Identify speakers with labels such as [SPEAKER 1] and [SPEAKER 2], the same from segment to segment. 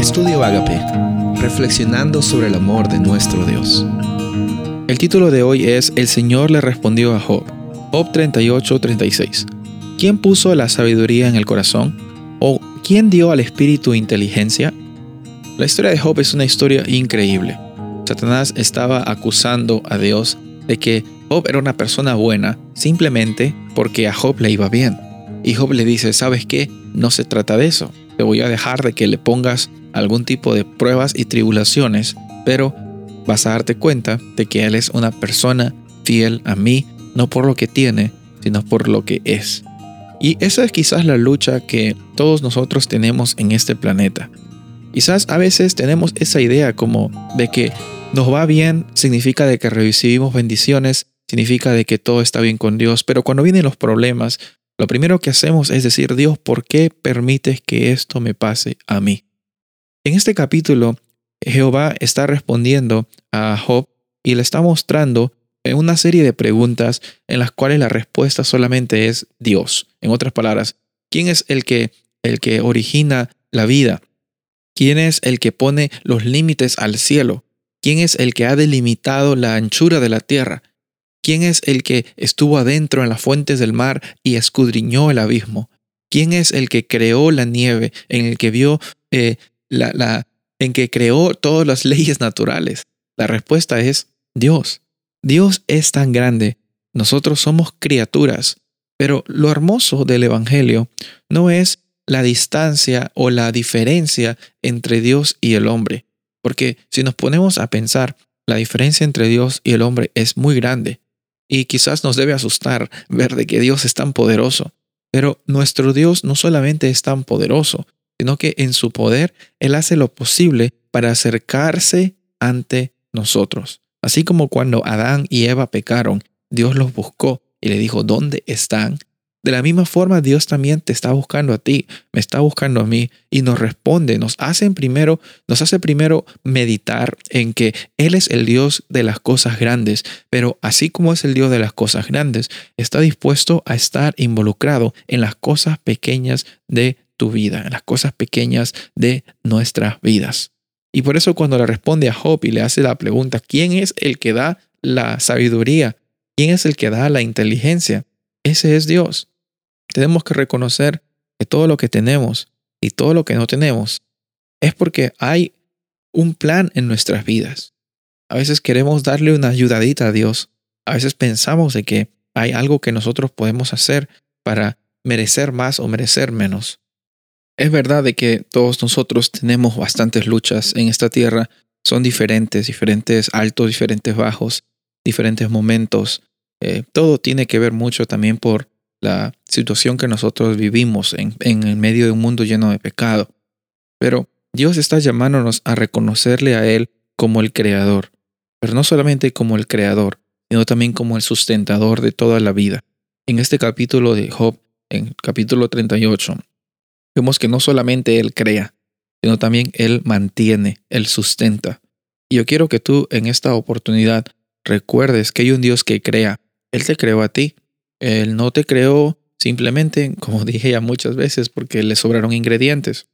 [SPEAKER 1] Estudio Agape, reflexionando sobre el amor de nuestro Dios. El título de hoy es El Señor le respondió a Job. Job 38:36. ¿Quién puso la sabiduría en el corazón? ¿O quién dio al espíritu inteligencia? La historia de Job es una historia increíble. Satanás estaba acusando a Dios de que Job era una persona buena simplemente porque a Job le iba bien. Y Job le dice, ¿sabes qué? No se trata de eso. Te voy a dejar de que le pongas algún tipo de pruebas y tribulaciones, pero vas a darte cuenta de que Él es una persona fiel a mí, no por lo que tiene, sino por lo que es. Y esa es quizás la lucha que todos nosotros tenemos en este planeta. Quizás a veces tenemos esa idea como de que nos va bien significa de que recibimos bendiciones, significa de que todo está bien con Dios, pero cuando vienen los problemas, lo primero que hacemos es decir, Dios, ¿por qué permites que esto me pase a mí? En este capítulo, Jehová está respondiendo a Job y le está mostrando una serie de preguntas en las cuales la respuesta solamente es Dios. En otras palabras, ¿quién es el que, el que origina la vida? ¿Quién es el que pone los límites al cielo? ¿Quién es el que ha delimitado la anchura de la tierra? ¿Quién es el que estuvo adentro en las fuentes del mar y escudriñó el abismo? ¿Quién es el que creó la nieve, en el que vio eh, la, la, en que creó todas las leyes naturales? La respuesta es Dios. Dios es tan grande. Nosotros somos criaturas. Pero lo hermoso del Evangelio no es la distancia o la diferencia entre Dios y el hombre. Porque si nos ponemos a pensar, la diferencia entre Dios y el hombre es muy grande. Y quizás nos debe asustar ver de que Dios es tan poderoso. Pero nuestro Dios no solamente es tan poderoso, sino que en su poder Él hace lo posible para acercarse ante nosotros. Así como cuando Adán y Eva pecaron, Dios los buscó y le dijo, ¿dónde están? De la misma forma, Dios también te está buscando a ti, me está buscando a mí y nos responde, nos hace primero, nos hace primero meditar en que Él es el Dios de las cosas grandes, pero así como es el Dios de las cosas grandes, está dispuesto a estar involucrado en las cosas pequeñas de tu vida, en las cosas pequeñas de nuestras vidas. Y por eso cuando le responde a Job y le hace la pregunta, ¿quién es el que da la sabiduría? ¿Quién es el que da la inteligencia? Ese es Dios. Tenemos que reconocer que todo lo que tenemos y todo lo que no tenemos es porque hay un plan en nuestras vidas. A veces queremos darle una ayudadita a Dios. A veces pensamos de que hay algo que nosotros podemos hacer para merecer más o merecer menos. Es verdad de que todos nosotros tenemos bastantes luchas en esta tierra. Son diferentes, diferentes altos, diferentes bajos, diferentes momentos. Eh, todo tiene que ver mucho también por la situación que nosotros vivimos en, en el medio de un mundo lleno de pecado. Pero Dios está llamándonos a reconocerle a Él como el creador, pero no solamente como el creador, sino también como el sustentador de toda la vida. En este capítulo de Job, en capítulo 38, vemos que no solamente Él crea, sino también Él mantiene, Él sustenta. Y yo quiero que tú en esta oportunidad recuerdes que hay un Dios que crea. Él te creó a ti, él no te creó simplemente, como dije ya muchas veces, porque le sobraron ingredientes,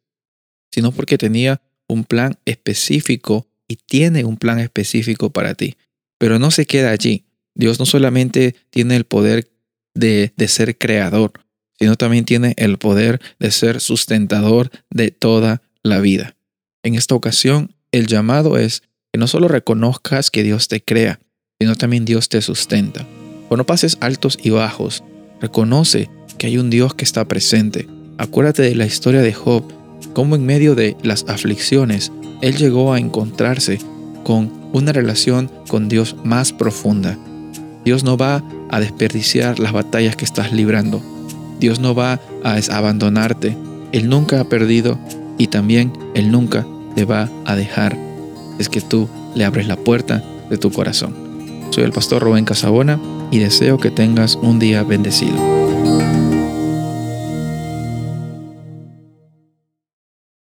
[SPEAKER 1] sino porque tenía un plan específico y tiene un plan específico para ti. Pero no se queda allí. Dios no solamente tiene el poder de, de ser creador, sino también tiene el poder de ser sustentador de toda la vida. En esta ocasión, el llamado es que no solo reconozcas que Dios te crea, sino también Dios te sustenta. Cuando pases altos y bajos, reconoce que hay un Dios que está presente. Acuérdate de la historia de Job, cómo en medio de las aflicciones, él llegó a encontrarse con una relación con Dios más profunda. Dios no va a desperdiciar las batallas que estás librando. Dios no va a abandonarte. Él nunca ha perdido y también Él nunca te va a dejar. Es que tú le abres la puerta de tu corazón. Soy el pastor Rubén Casabona y deseo que tengas un día bendecido.